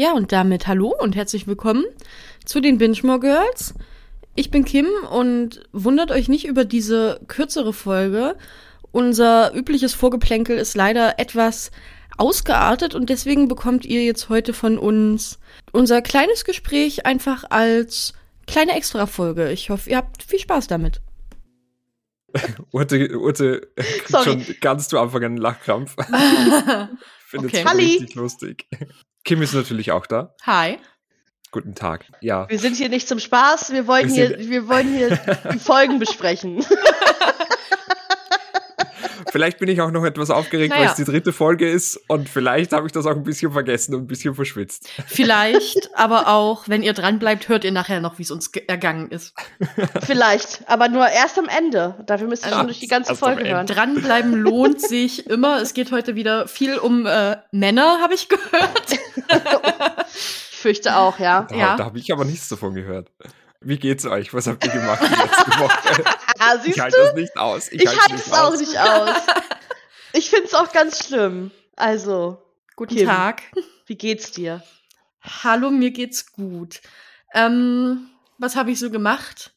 Ja, und damit hallo und herzlich willkommen zu den Bingemore Girls. Ich bin Kim und wundert euch nicht über diese kürzere Folge. Unser übliches Vorgeplänkel ist leider etwas ausgeartet und deswegen bekommt ihr jetzt heute von uns unser kleines Gespräch einfach als kleine Extra-Folge. Ich hoffe, ihr habt viel Spaß damit. Urte, Urte kriegt schon ganz zu Anfang einen Lachkrampf. Findet es okay. richtig lustig. Kim ist natürlich auch da. Hi. Guten Tag. Ja. Wir sind hier nicht zum Spaß, wir wollen, Wir hier, wir wollen hier die Folgen besprechen. Vielleicht bin ich auch noch etwas aufgeregt, weil Naja. es die dritte Folge ist und vielleicht habe ich das auch ein bisschen vergessen und ein bisschen verschwitzt. Vielleicht, aber auch, wenn ihr dran bleibt, hört ihr nachher noch, wie es uns ge- ergangen ist. Vielleicht, aber nur erst am Ende. Dafür müsst ihr schon durch die ganze Folge hören. Dranbleiben lohnt sich immer. Es geht heute wieder viel um äh, Männer, habe ich gehört. Ich fürchte auch, ja. Da, Ja. da habe ich aber nichts davon gehört. Wie geht's euch? Was habt ihr gemacht die letzte Woche? Ah, siehst Ich halte das nicht aus. Ich halt's halte es auch nicht aus. Ich finde es auch ganz schlimm. Also, Guten Kim. Tag. wie geht's dir? Hallo, mir geht's gut. Ähm, was habe ich so gemacht?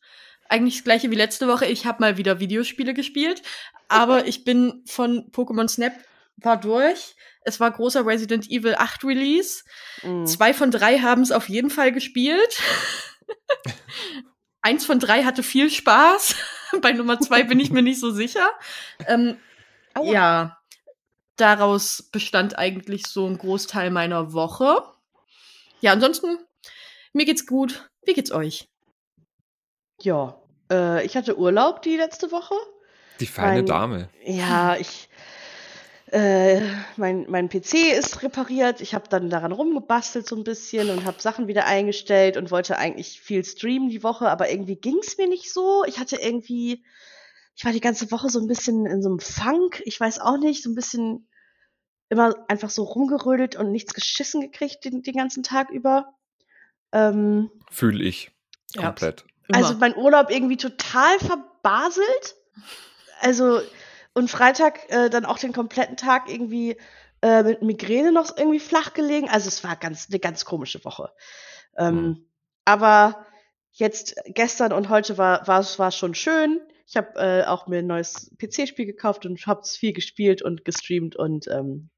Eigentlich das gleiche wie letzte Woche. Ich habe mal wieder Videospiele gespielt, aber ich bin von Pokémon Snap war durch. Es war großer Resident Evil 8 Release. Mhm. Zwei von drei haben es auf jeden Fall gespielt. Eins von drei hatte viel Spaß. Bei Nummer zwei bin ich mir nicht so sicher. Ähm, Aua. ja, daraus bestand eigentlich so ein Großteil meiner Woche. Ja, ansonsten, mir geht's gut. Wie geht's euch? Ja, äh, ich hatte Urlaub die letzte Woche. Die feine Mein- Dame. Ja, ich. Äh, mein, mein PC ist repariert. Ich habe dann daran rumgebastelt so ein bisschen und habe Sachen wieder eingestellt und wollte eigentlich viel streamen die Woche, aber irgendwie ging es mir nicht so. Ich hatte irgendwie, ich war die ganze Woche so ein bisschen in so einem Funk. Ich weiß auch nicht, so ein bisschen immer einfach so rumgerödelt und nichts geschissen gekriegt den, den ganzen Tag über. Ähm, Fühle ich. Ja. Komplett. Immer. also mein Urlaub irgendwie total verbaselt. Also, und Freitag äh, dann auch den kompletten Tag irgendwie äh, mit Migräne noch irgendwie flach gelegen. Also es war ganz eine ganz komische Woche. Ähm, Mhm. Aber jetzt gestern und heute war war es war schon schön. Ich habe äh, auch mir ein neues PC-Spiel gekauft und habe es viel gespielt und gestreamt und ähm,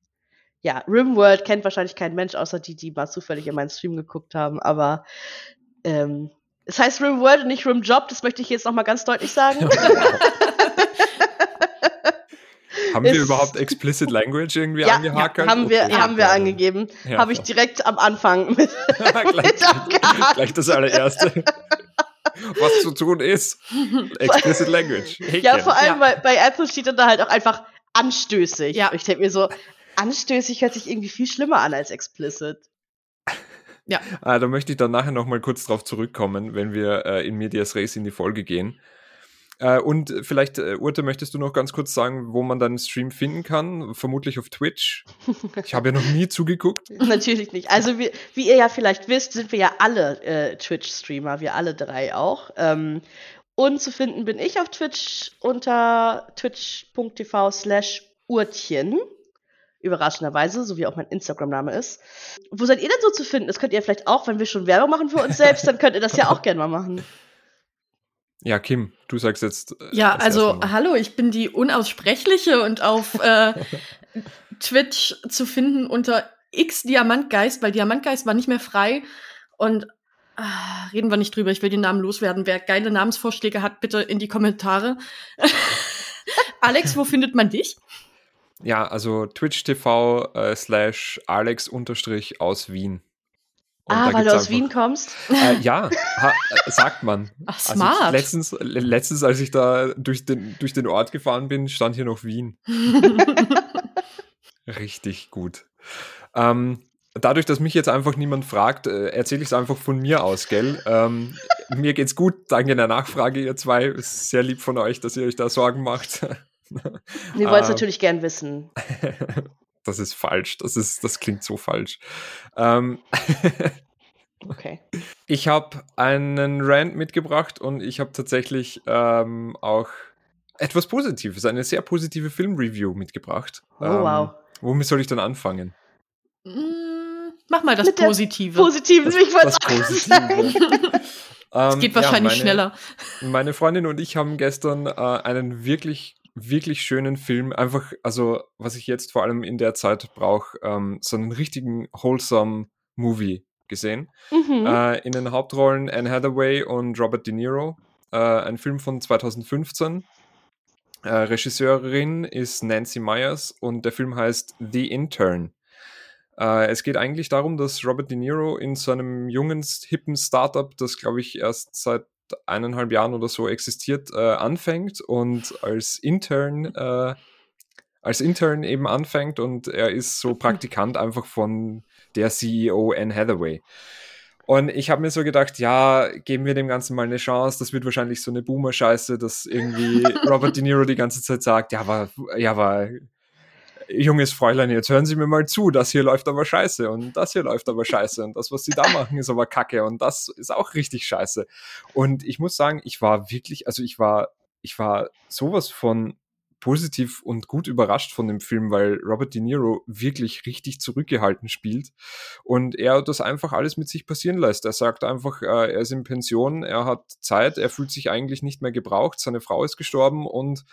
ja, Rimworld kennt wahrscheinlich kein Mensch, außer die, die mal zufällig in meinen Stream geguckt haben. Aber ähm, es heißt Rimworld und nicht Rimjob, das möchte ich jetzt noch mal ganz deutlich sagen. Haben wir überhaupt explicit language irgendwie ja, angehakt? haben wir, Okay. haben wir angegeben. Ja. Habe ich direkt am Anfang mit, gleich, mit abgehakt. gleich das allererste. Was zu tun ist. Explicit language. Ja, Häkchen. vor allem Ja. Bei, bei Apple steht dann da halt auch einfach anstößig. Ja. Ich denke mir so, anstößig hört sich irgendwie viel schlimmer an als explicit. ja, Ah, da möchte ich dann nachher noch mal kurz drauf zurückkommen, wenn wir äh, in Medias Res in die Folge gehen. Äh, und vielleicht, äh, Urte, möchtest du noch ganz kurz sagen, wo man deinen Stream finden kann? Vermutlich auf Twitch. Ich habe ja noch nie zugeguckt. Natürlich nicht. Also wie, wie ihr ja vielleicht wisst, sind wir ja alle äh, Twitch-Streamer, wir alle drei auch. Ähm, und zu finden bin ich auf Twitch unter twitch.tv slash Urtchen. Überraschenderweise, so wie auch mein Instagram-Name ist. Wo seid ihr denn so zu finden? Das könnt ihr vielleicht auch, wenn wir schon Werbung machen für uns selbst, dann könnt ihr das ja auch gerne mal machen. Ja, Kim, du sagst jetzt. äh, ja, als also hallo, ich bin die Unaussprechliche und auf äh, Twitch zu finden unter X Diamantgeist, weil Diamantgeist war nicht mehr frei und ah, reden wir nicht drüber. Ich will den Namen loswerden. Wer geile Namensvorschläge hat, bitte in die Kommentare. Alex, wo findet man dich? Ja, also Twitch TV äh, slash Alex unterstrich aus Wien. Und ah, da weil du aus Wien einfach- kommst? Äh, ja, ha, äh, sagt man. Ach, Also smart. letztens, le- letztens, als ich da durch den, durch den Ort gefahren bin, stand hier noch Wien. Richtig gut. Ähm, dadurch, dass mich jetzt einfach niemand fragt, äh, erzähle ich es einfach von mir aus, gell? Ähm, mir geht's gut, danke der Nachfrage, ihr zwei. Ist sehr lieb von euch, dass ihr euch da Sorgen macht. Wir wollen es Ähm, natürlich gern wissen. Das ist falsch. Das ist, das klingt so falsch. Ähm, Okay. ich habe einen Rant mitgebracht und ich habe tatsächlich ähm, auch etwas Positives, eine sehr positive Filmreview mitgebracht. Oh, ähm, wow. Womit soll ich dann anfangen? Mm, Mach mal das Mit Positive. Positiven, ich wollte das. Positive. Es Ähm, geht ja, wahrscheinlich meine- schneller. Meine Freundin und ich haben gestern äh, einen wirklich, wirklich schönen Film, einfach, also was ich jetzt vor allem in der Zeit brauche, ähm, so einen richtigen wholesome Movie gesehen. Mhm. Äh, in den Hauptrollen Anne Hathaway und Robert De Niro. Äh, ein Film von 2015. Äh, Regisseurin ist Nancy Myers und der Film heißt The Intern. Äh, es geht eigentlich darum, dass Robert De Niro in so einem jungen, hippen Startup, das glaube ich erst seit eineinhalb Jahren oder so existiert, äh, anfängt und als Intern, äh, als Intern eben anfängt und er ist so Praktikant einfach von der CEO Anne Hathaway. Und ich habe mir so gedacht, ja, geben wir dem Ganzen mal eine Chance. Das wird wahrscheinlich so eine Boomer-Scheiße, dass irgendwie Robert De Niro die ganze Zeit sagt, ja, aber, ja, aber, junges Fräulein, jetzt hören Sie mir mal zu, das hier läuft aber scheiße und das hier läuft aber scheiße und das, was Sie da machen, ist aber kacke und das ist auch richtig scheiße. Und ich muss sagen, ich war wirklich, also ich war, ich war sowas von positiv und gut überrascht von dem Film, weil Robert De Niro wirklich richtig zurückgehalten spielt und er das einfach alles mit sich passieren lässt. Er sagt einfach, äh, er ist in Pension, er hat Zeit, er fühlt sich eigentlich nicht mehr gebraucht, seine Frau ist gestorben und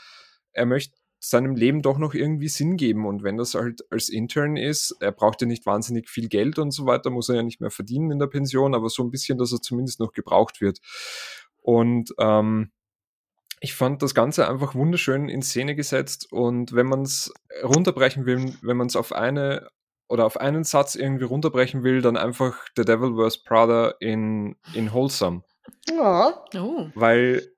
er möchte seinem Leben doch noch irgendwie Sinn geben. Und wenn das halt als Intern ist, er braucht ja nicht wahnsinnig viel Geld und so weiter, muss er ja nicht mehr verdienen in der Pension, aber so ein bisschen, dass er zumindest noch gebraucht wird. Und ähm, ich fand das Ganze einfach wunderschön in Szene gesetzt und wenn man es runterbrechen will, wenn man es auf eine oder auf einen Satz irgendwie runterbrechen will, dann einfach The Devil Wears Prada in, in Wholesome. Ja. Oh. Weil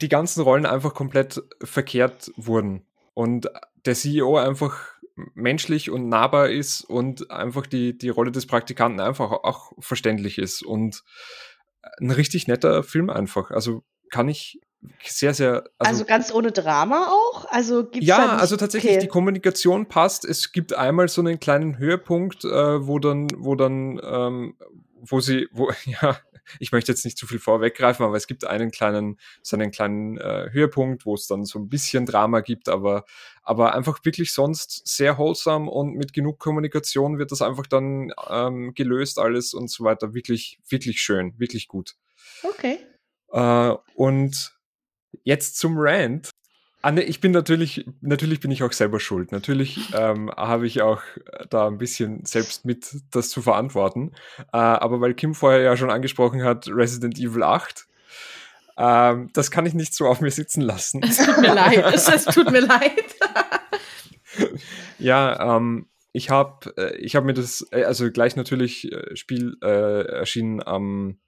die ganzen Rollen einfach komplett verkehrt wurden und der CEO einfach menschlich und nahbar ist und einfach die, die Rolle des Praktikanten einfach auch verständlich ist und ein richtig netter Film einfach. Also kann ich sehr, sehr. Also, ganz ohne Drama auch? Also gibt's ja, also tatsächlich okay. die Kommunikation passt. Es gibt einmal so einen kleinen Höhepunkt, äh, wo dann, wo dann, ähm, wo sie, wo, ja, ich möchte jetzt nicht zu viel vorweggreifen, aber es gibt einen kleinen, so einen kleinen äh, Höhepunkt, wo es dann so ein bisschen Drama gibt, aber, aber einfach wirklich sonst sehr wholesome und mit genug Kommunikation wird das einfach dann ähm, gelöst alles und so weiter. Wirklich, wirklich schön, wirklich gut. Okay. Äh, und jetzt zum Rant. Anne, ich bin natürlich, natürlich bin ich auch selber schuld. Natürlich ähm, habe ich auch da ein bisschen selbst mit das zu verantworten. Äh, aber weil Kim vorher ja schon angesprochen hat, Resident Evil 8, ähm, das kann ich nicht so auf mir sitzen lassen. Es tut mir leid. Es, es tut mir leid. Ja, ähm, ich habe äh, ich hab mir das, äh, also gleich natürlich äh, Spiel äh, erschienen am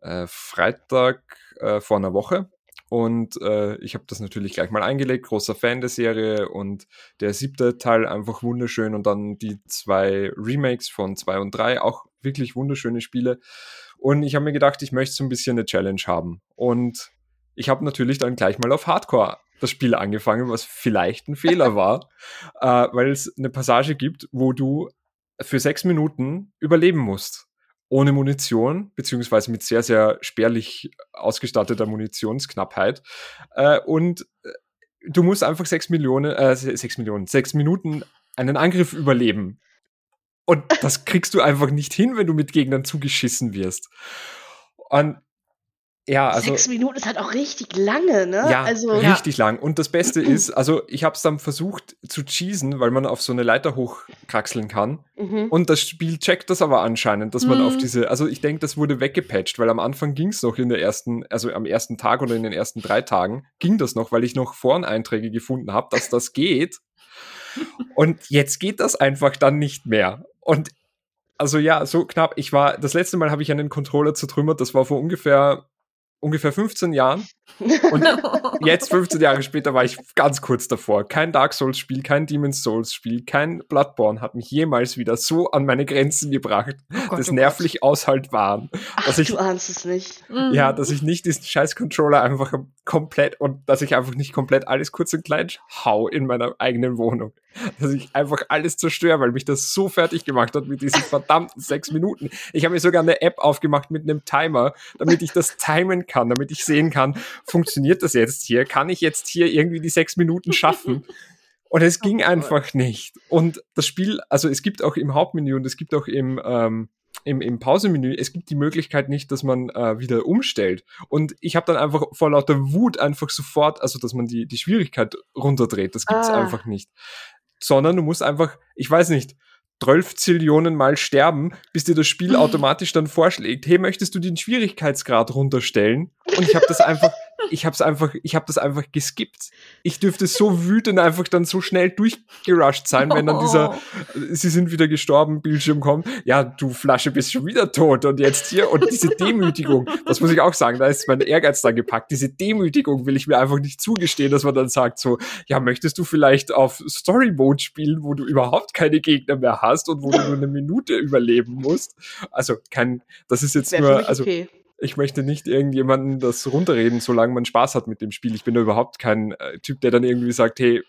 äh, Freitag äh, vor einer Woche. Und äh, ich habe das natürlich gleich mal eingelegt, großer Fan der Serie und der siebte Teil einfach wunderschön und dann die zwei Remakes von zwei und drei auch wirklich wunderschöne Spiele. Und ich habe mir gedacht, ich möchte so ein bisschen eine Challenge haben. Und ich habe natürlich dann gleich mal auf Hardcore das Spiel angefangen, was vielleicht ein Fehler war, äh, weil es eine Passage gibt, wo du für sechs Minuten überleben musst. Ohne Munition, beziehungsweise mit sehr, sehr spärlich ausgestatteter Munitionsknappheit. Äh, und äh, du musst einfach sechs Millionen, äh, sechs Millionen, sechs Minuten einen Angriff überleben. Und das kriegst du einfach nicht hin, wenn du mit Gegnern zugeschissen wirst. Und ja, also. Sechs Minuten ist halt auch richtig lange, ne? Ja, also, richtig lang. Und das Beste ist, also ich habe es dann versucht zu cheesen, weil man auf so eine Leiter hochkraxeln kann. Mhm. Und das Spiel checkt das aber anscheinend, dass man Mhm. auf diese, also ich denke, das wurde weggepatcht, weil am Anfang ging es noch in der ersten, also am ersten Tag oder in den ersten drei Tagen ging das noch, weil ich noch Foreneinträge gefunden habe, dass das geht. Und jetzt geht das einfach dann nicht mehr. Und also ja, so knapp. Ich war, das letzte Mal habe ich einen Controller zertrümmert, das war vor ungefähr ungefähr 15 Jahren. Und jetzt, 15 Jahre später, war ich ganz kurz davor. Kein Dark Souls-Spiel, kein Demon's Souls-Spiel, kein Bloodborne hat mich jemals wieder so an meine Grenzen gebracht, Gott, das oh nervlich aushaltbaren. Ach, dass ich- du ahnst es nicht. Ja, dass ich nicht diesen scheiß Controller einfach komplett und dass ich einfach nicht komplett alles kurz und klein hau in meiner eigenen Wohnung. Dass ich einfach alles zerstöre, weil mich das so fertig gemacht hat mit diesen verdammten sechs Minuten. Ich habe mir sogar eine App aufgemacht mit einem Timer, damit ich das timen kann, damit ich sehen kann, funktioniert das jetzt hier? Kann ich jetzt hier irgendwie die sechs Minuten schaffen? Und es ging oh, einfach nicht. Und das Spiel, also es gibt auch im Hauptmenü und es gibt auch im, ähm, im, im Pausemenü, es gibt die Möglichkeit nicht, dass man äh, wieder umstellt. Und ich habe dann einfach vor lauter Wut einfach sofort, also dass man die, die Schwierigkeit runterdreht. Das gibt's ah. einfach nicht. Sondern du musst einfach, ich weiß nicht, 12 Zillionen Mal sterben, bis dir das Spiel automatisch dann vorschlägt, hey, möchtest du den Schwierigkeitsgrad runterstellen? Und ich habe das einfach, ich habe es einfach, ich habe das einfach geskippt. Ich dürfte so wütend einfach dann so schnell durchgerusht sein, wenn dann dieser, oh. sie sind wieder gestorben, Bildschirm kommt. Ja, du Flasche bist schon wieder tot und jetzt hier und diese Demütigung, das muss ich auch sagen, da ist mein Ehrgeiz dann gepackt. Diese Demütigung will ich mir einfach nicht zugestehen, dass man dann sagt so, ja, möchtest du vielleicht auf Story Mode spielen, wo du überhaupt keine Gegner mehr hast und wo du nur eine Minute überleben musst? Also kein, das ist jetzt nur, also okay ich möchte nicht irgendjemanden das runterreden, solange man Spaß hat mit dem Spiel. Ich bin da überhaupt kein äh, Typ, der dann irgendwie sagt, hey,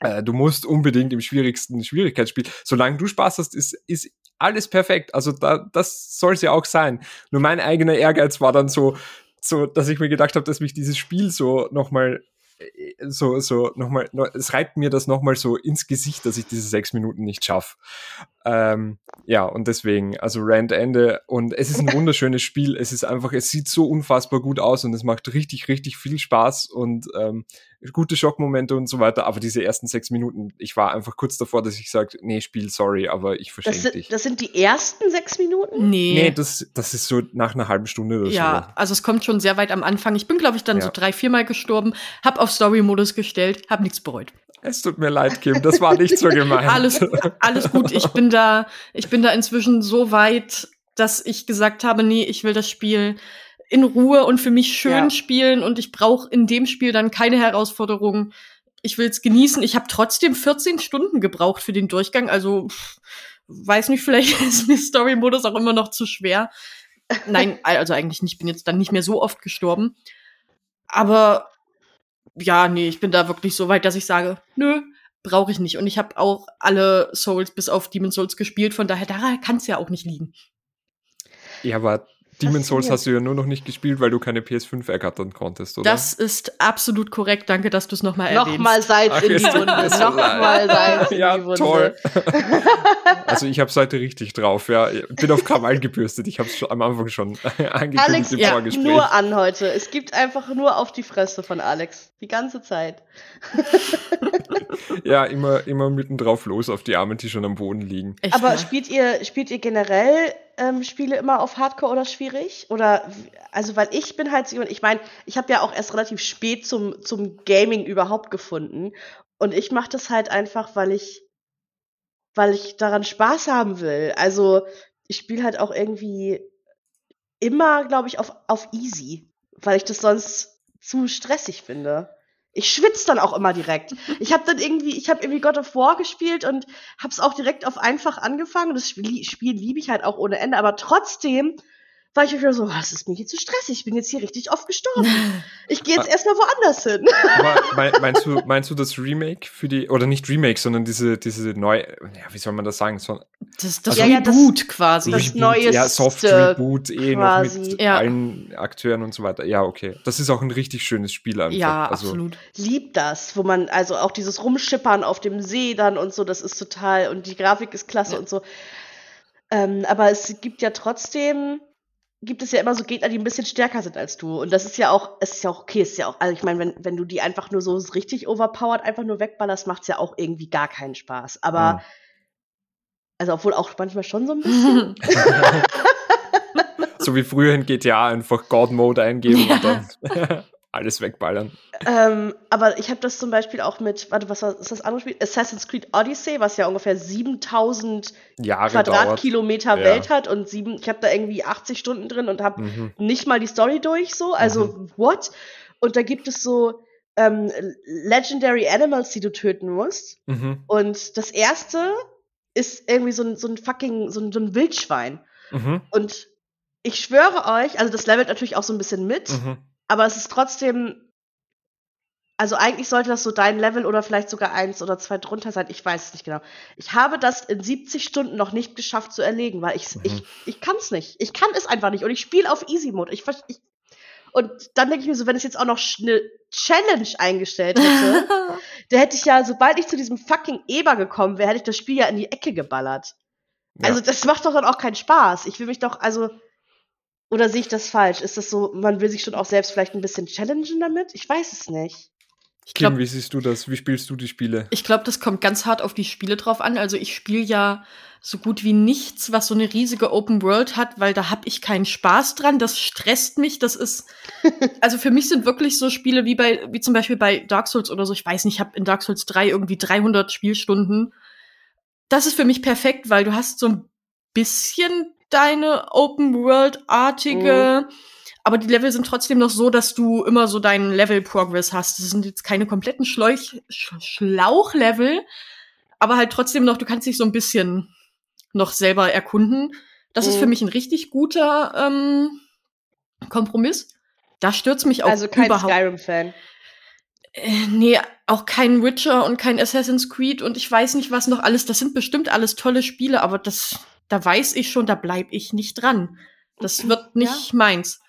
äh, du musst unbedingt im schwierigsten Schwierigkeitsspiel. Solange du Spaß hast, ist, ist alles perfekt. Also da, das soll es ja auch sein. Nur mein eigener Ehrgeiz war dann so, so, dass ich mir gedacht habe, dass mich dieses Spiel so nochmal so, so nochmal, es reibt mir das nochmal so ins Gesicht, dass ich diese sechs Minuten nicht schaffe. Ähm, ja, und deswegen, also Rand Ende und es ist ein wunderschönes Spiel. Es ist einfach, es sieht so unfassbar gut aus und es macht richtig, richtig viel Spaß und ähm, gute Schockmomente und so weiter, aber diese ersten sechs Minuten, ich war einfach kurz davor, dass ich sage, nee, Spiel, sorry, aber ich verschenke dich. Das sind die ersten sechs Minuten? Nee. Nee, das, das ist so nach einer halben Stunde oder ja, so. Ja, also es kommt schon sehr weit am Anfang. Ich bin, glaube ich, dann ja. so drei, viermal gestorben, hab auf Story-Modus gestellt, hab nichts bereut. Es tut mir leid, Kim, das war nicht so gemeint. alles, alles gut, ich bin da, ich bin da inzwischen so weit, dass ich gesagt habe, nee, ich will das Spiel in Ruhe und für mich schön ja. spielen und ich brauche in dem Spiel dann keine Herausforderungen. Ich will es genießen. Ich habe trotzdem 14 Stunden gebraucht für den Durchgang, also pff, weiß nicht, vielleicht ist mir Story-Modus auch immer noch zu schwer. Nein, also eigentlich nicht, bin jetzt dann nicht mehr so oft gestorben. Aber ja, nee, ich bin da wirklich so weit, dass ich sage, nö, brauche ich nicht. Und ich habe auch alle Souls bis auf Demon Souls gespielt, von daher, daran kann es ja auch nicht liegen. Ja, aber Demon's Souls hast du ja nur noch nicht gespielt, weil du keine PS5 ergattern konntest, oder? Das ist absolut korrekt. Danke, dass du es nochmal erwähnst. Nochmal Salz Ach, in die Wunde. Nochmal Salz in ja, die Wunde. toll. also ich habe heute richtig drauf. Ja, bin auf Krawall gebürstet. Ich habe es am Anfang schon angekündigt Alex, im ja, Vorgespräch. nur an heute. Es gibt einfach nur auf die Fresse von Alex. Die ganze Zeit. ja, immer, immer drauf los auf die Arme, die schon am Boden liegen. Echt, Aber spielt ihr, spielt ihr generell ähm, Spiele immer auf Hardcore oder schwierig? Oder also weil ich bin halt jemand, ich meine, ich habe ja auch erst relativ spät zum, zum Gaming überhaupt gefunden. Und ich mache das halt einfach, weil ich, weil ich daran Spaß haben will. Also ich spiele halt auch irgendwie immer, glaube ich, auf, auf easy, weil ich das sonst zu stressig finde ich schwitze dann auch immer direkt. Ich habe dann irgendwie, ich habe irgendwie God of War gespielt und habe es auch direkt auf einfach angefangen. Das Spiel, Spiel liebe ich halt auch ohne Ende, aber trotzdem war ich wieder so, was ist mir hier zu stressig? Ich bin jetzt hier richtig oft gestorben. Ich gehe jetzt erstmal woanders hin. Aber meinst du, meinst du das Remake für die, oder nicht Remake, sondern diese, diese neue, ja, wie soll man das sagen? So, das das also, Reboot ja, quasi. Das Reboot, neueste ja, Soft Reboot, eh quasi. noch mit ja. allen Akteuren und so weiter. Ja, okay. Das ist auch ein richtig schönes Spiel einfach. Ja, also, absolut. Lieb das, wo man, also auch dieses Rumschippern auf dem See dann und so, das ist total, und die Grafik ist klasse ja. und so. Ähm, aber es gibt ja trotzdem gibt es ja immer so Gegner, die ein bisschen stärker sind als du. Und das ist ja auch, es ist ja auch okay, es ist ja auch, also ich meine, wenn, wenn du die einfach nur so richtig overpowered einfach nur wegballerst, macht's ja auch irgendwie gar keinen Spaß. Aber, ja. also obwohl auch manchmal schon so ein bisschen. so wie früher in GTA einfach God Mode eingeben ja. und dann alles wegballern. Ähm, aber ich habe das zum Beispiel auch mit, warte, was ist das andere Spiel? Assassin's Creed Odyssey, was ja ungefähr 7000 Jahre Quadratkilometer dauert. Welt ja. hat und sieben, ich habe da irgendwie 80 Stunden drin und habe mhm. nicht mal die Story durch, so, also mhm. what? Und da gibt es so ähm, Legendary Animals, die du töten musst. Mhm. Und das erste ist irgendwie so ein, so ein fucking, so ein, so ein Wildschwein. Mhm. Und ich schwöre euch, also das levelt natürlich auch so ein bisschen mit. Aber es ist trotzdem, also eigentlich sollte das so dein Level oder vielleicht sogar eins oder zwei drunter sein. Ich weiß es nicht genau. Ich habe das in 70 Stunden noch nicht geschafft zu erlegen, weil ich, mhm. ich, ich kann es nicht. Ich kann es einfach nicht. Und ich spiele auf Easy Mode. Ich, ich, Und dann denke ich mir so, wenn es jetzt auch noch eine Challenge eingestellt hätte, da hätte ich ja, sobald ich zu diesem fucking Eber gekommen wäre, hätte ich das Spiel ja in die Ecke geballert. Ja. Also das macht doch dann auch keinen Spaß. Ich will mich doch, also, oder sehe ich das falsch? Ist das so, man will sich schon auch selbst vielleicht ein bisschen challengen damit? Ich weiß es nicht. Ich glaub, Kim, wie siehst du das? Wie spielst du die Spiele? Ich glaube, das kommt ganz hart auf die Spiele drauf an. Also ich spiele ja so gut wie nichts, was so eine riesige Open World hat, weil da habe ich keinen Spaß dran. Das stresst mich. Das ist, also für mich sind wirklich so Spiele wie bei, wie zum Beispiel bei Dark Souls oder so. Ich weiß nicht, ich habe in Dark Souls 3 irgendwie 300 Spielstunden. Das ist für mich perfekt, weil du hast so ein bisschen deine Open World-artige mhm aber die Level sind trotzdem noch so, dass du immer so deinen Level-Progress hast. Das sind jetzt keine kompletten Schleuch Sch Schlauchlevel, aber halt trotzdem noch, du kannst dich so ein bisschen noch selber erkunden. Das mhm. ist für mhm. mich ein richtig guter ähm, Kompromiss. Da stürzt mich auch also kein Skyrim-Fan. Äh, nee, auch kein Witcher und kein Assassin's Creed und ich weiß nicht was noch alles. Das sind bestimmt alles tolle Spiele, aber das, da weiß ich schon, da bleib ich nicht dran. Das wird nicht ja. meins.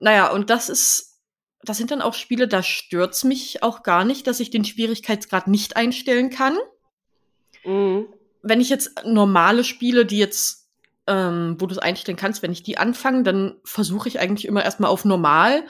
Naja, und das ist, das sind dann auch Spiele, da stört's mich auch gar nicht, dass ich den Schwierigkeitsgrad nicht einstellen kann. Mhm. Wenn ich jetzt normale Spiele, die jetzt, ähm, wo du es einstellen kannst, wenn ich die anfange, dann versuche ich eigentlich immer erstmal auf normal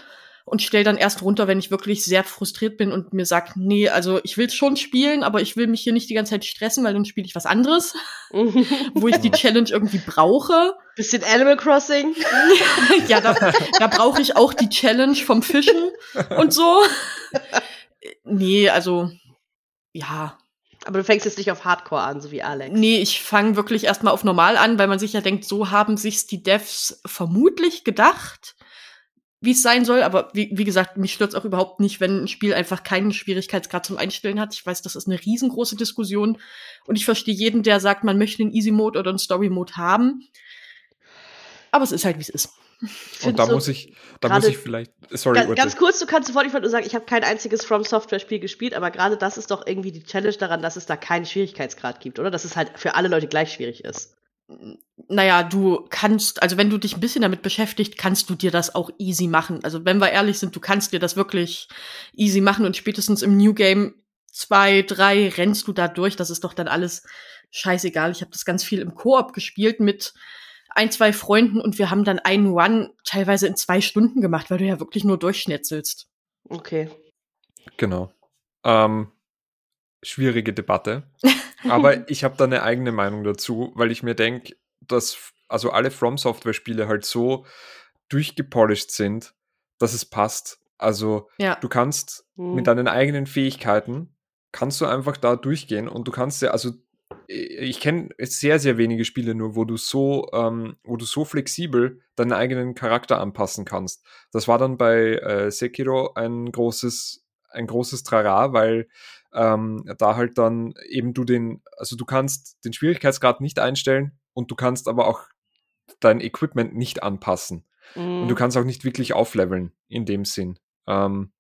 und stelle dann erst runter, wenn ich wirklich sehr frustriert bin und mir sag, nee, also ich will schon spielen, aber ich will mich hier nicht die ganze Zeit stressen, weil dann spiele ich was anderes, wo ich die Challenge irgendwie brauche. Bisschen Animal Crossing. ja, da, da brauche ich auch die Challenge vom Fischen und so. nee, also ja. Aber du fängst jetzt nicht auf Hardcore an, so wie Alex. Nee, ich fange wirklich erstmal auf normal an, weil man sich ja denkt, so haben sich's die Devs vermutlich gedacht wie es sein soll, aber wie, wie gesagt, mich stört auch überhaupt nicht, wenn ein Spiel einfach keinen Schwierigkeitsgrad zum Einstellen hat. Ich weiß, das ist eine riesengroße Diskussion und ich verstehe jeden, der sagt, man möchte einen Easy Mode oder einen Story Mode haben. Aber es ist halt, wie es ist. Und da so muss ich, da muss ich vielleicht, sorry. Ganz, ganz kurz, du kannst sofort, ich wollte nur sagen, ich habe kein einziges From Software Spiel gespielt, aber gerade das ist doch irgendwie die Challenge daran, dass es da keinen Schwierigkeitsgrad gibt, oder? Dass es halt für alle Leute gleich schwierig ist naja, du kannst, also wenn du dich ein bisschen damit beschäftigt, kannst du dir das auch easy machen. Also wenn wir ehrlich sind, du kannst dir das wirklich easy machen und spätestens im New Game zwei, drei rennst du da durch. Das ist doch dann alles scheißegal. Ich habe das ganz viel im Koop gespielt mit ein, zwei Freunden und wir haben dann einen Run teilweise in zwei Stunden gemacht, weil du ja wirklich nur durchschnetzelst. Okay. Genau. Ähm, schwierige Debatte. Aber ich habe da eine eigene Meinung dazu, weil ich mir denke, dass also alle From Software Spiele halt so durchgepolished sind, dass es passt. Also ja. du kannst mhm. mit deinen eigenen Fähigkeiten kannst du einfach da durchgehen und du kannst ja also ich kenne sehr sehr wenige Spiele nur, wo du so ähm, wo du so flexibel deinen eigenen Charakter anpassen kannst. Das war dann bei äh, Sekiro ein großes ein großes Trara, weil ähm, da halt dann eben du den, also du kannst den Schwierigkeitsgrad nicht einstellen und du kannst aber auch dein Equipment nicht anpassen. Mhm. Und du mhm. kannst auch nicht wirklich aufleveln in dem Sinn. Ähm,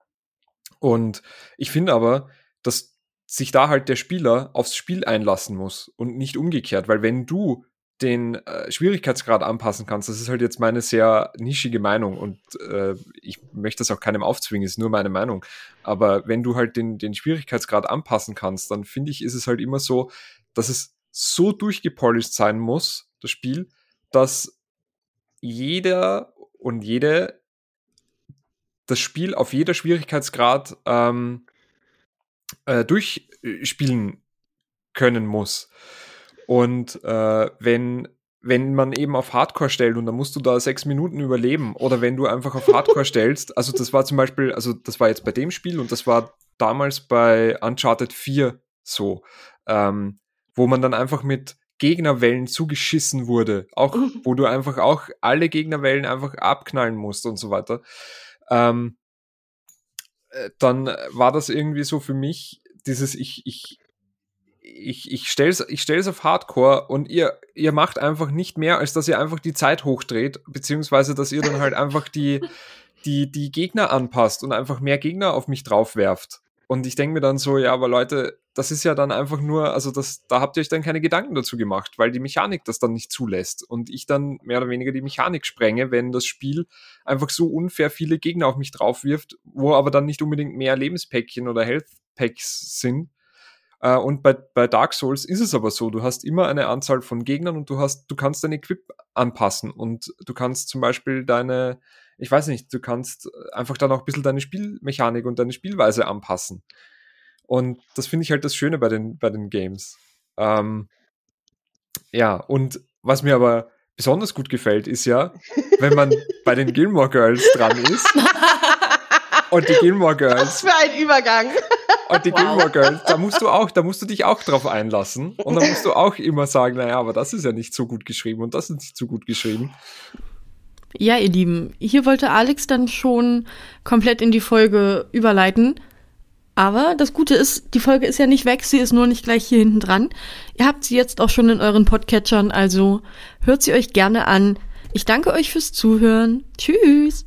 und ich finde aber, dass sich da halt der Spieler aufs Spiel einlassen muss und nicht umgekehrt, weil wenn du den äh, Schwierigkeitsgrad anpassen kannst. Das ist halt jetzt meine sehr nischige Meinung und äh, ich möchte das auch keinem aufzwingen, ist nur meine Meinung. Aber wenn du halt den, den Schwierigkeitsgrad anpassen kannst, dann finde ich, ist es halt immer so, dass es so durchgepolished sein muss, das Spiel, dass jeder und jede das Spiel auf jeder Schwierigkeitsgrad ähm, äh, durchspielen können muss. Und äh, wenn, wenn man eben auf Hardcore stellt und dann musst du da sechs Minuten überleben oder wenn du einfach auf Hardcore stellst, also das war zum Beispiel, also das war jetzt bei dem Spiel und das war damals bei Uncharted 4 so, ähm, wo man dann einfach mit Gegnerwellen zugeschissen wurde, auch wo du einfach auch alle Gegnerwellen einfach abknallen musst und so weiter. Ähm, äh, dann war das irgendwie so für mich dieses ich ich ich, ich stelle es ich stell's auf Hardcore und ihr, ihr macht einfach nicht mehr, als dass ihr einfach die Zeit hochdreht, beziehungsweise dass ihr dann halt einfach die, die, die Gegner anpasst und einfach mehr Gegner auf mich drauf werft. Und ich denke mir dann so, ja, aber Leute, das ist ja dann einfach nur, also das, da habt ihr euch dann keine Gedanken dazu gemacht, weil die Mechanik das dann nicht zulässt und ich dann mehr oder weniger die Mechanik sprenge, wenn das Spiel einfach so unfair viele Gegner auf mich drauf wirft, wo aber dann nicht unbedingt mehr Lebenspäckchen oder Health Packs sind. Äh, und bei, bei Dark Souls ist es aber so, du hast immer eine Anzahl von Gegnern und du hast, du kannst dein Equip anpassen und du kannst zum Beispiel deine, ich weiß nicht, du kannst einfach dann auch ein bisschen deine Spielmechanik und deine Spielweise anpassen. Und das finde ich halt das Schöne bei den, bei den Games. Ähm, ja, und was mir aber besonders gut gefällt, ist ja, wenn man bei den Gilmore Girls dran ist. und die Gilmore Girls. Was für ein Übergang. Und die wow. Gilmore Girls, da musst du auch, da musst du dich auch drauf einlassen. Und dann musst du auch immer sagen, naja, aber das ist ja nicht so gut geschrieben und das ist nicht so gut geschrieben. Ja, ihr Lieben, hier wollte Alex dann schon komplett in die Folge überleiten. Aber das Gute ist, die Folge ist ja nicht weg, sie ist nur nicht gleich hier hinten dran. Ihr habt sie jetzt auch schon in euren Podcatchern, also hört sie euch gerne an. Ich danke euch fürs Zuhören. Tschüss.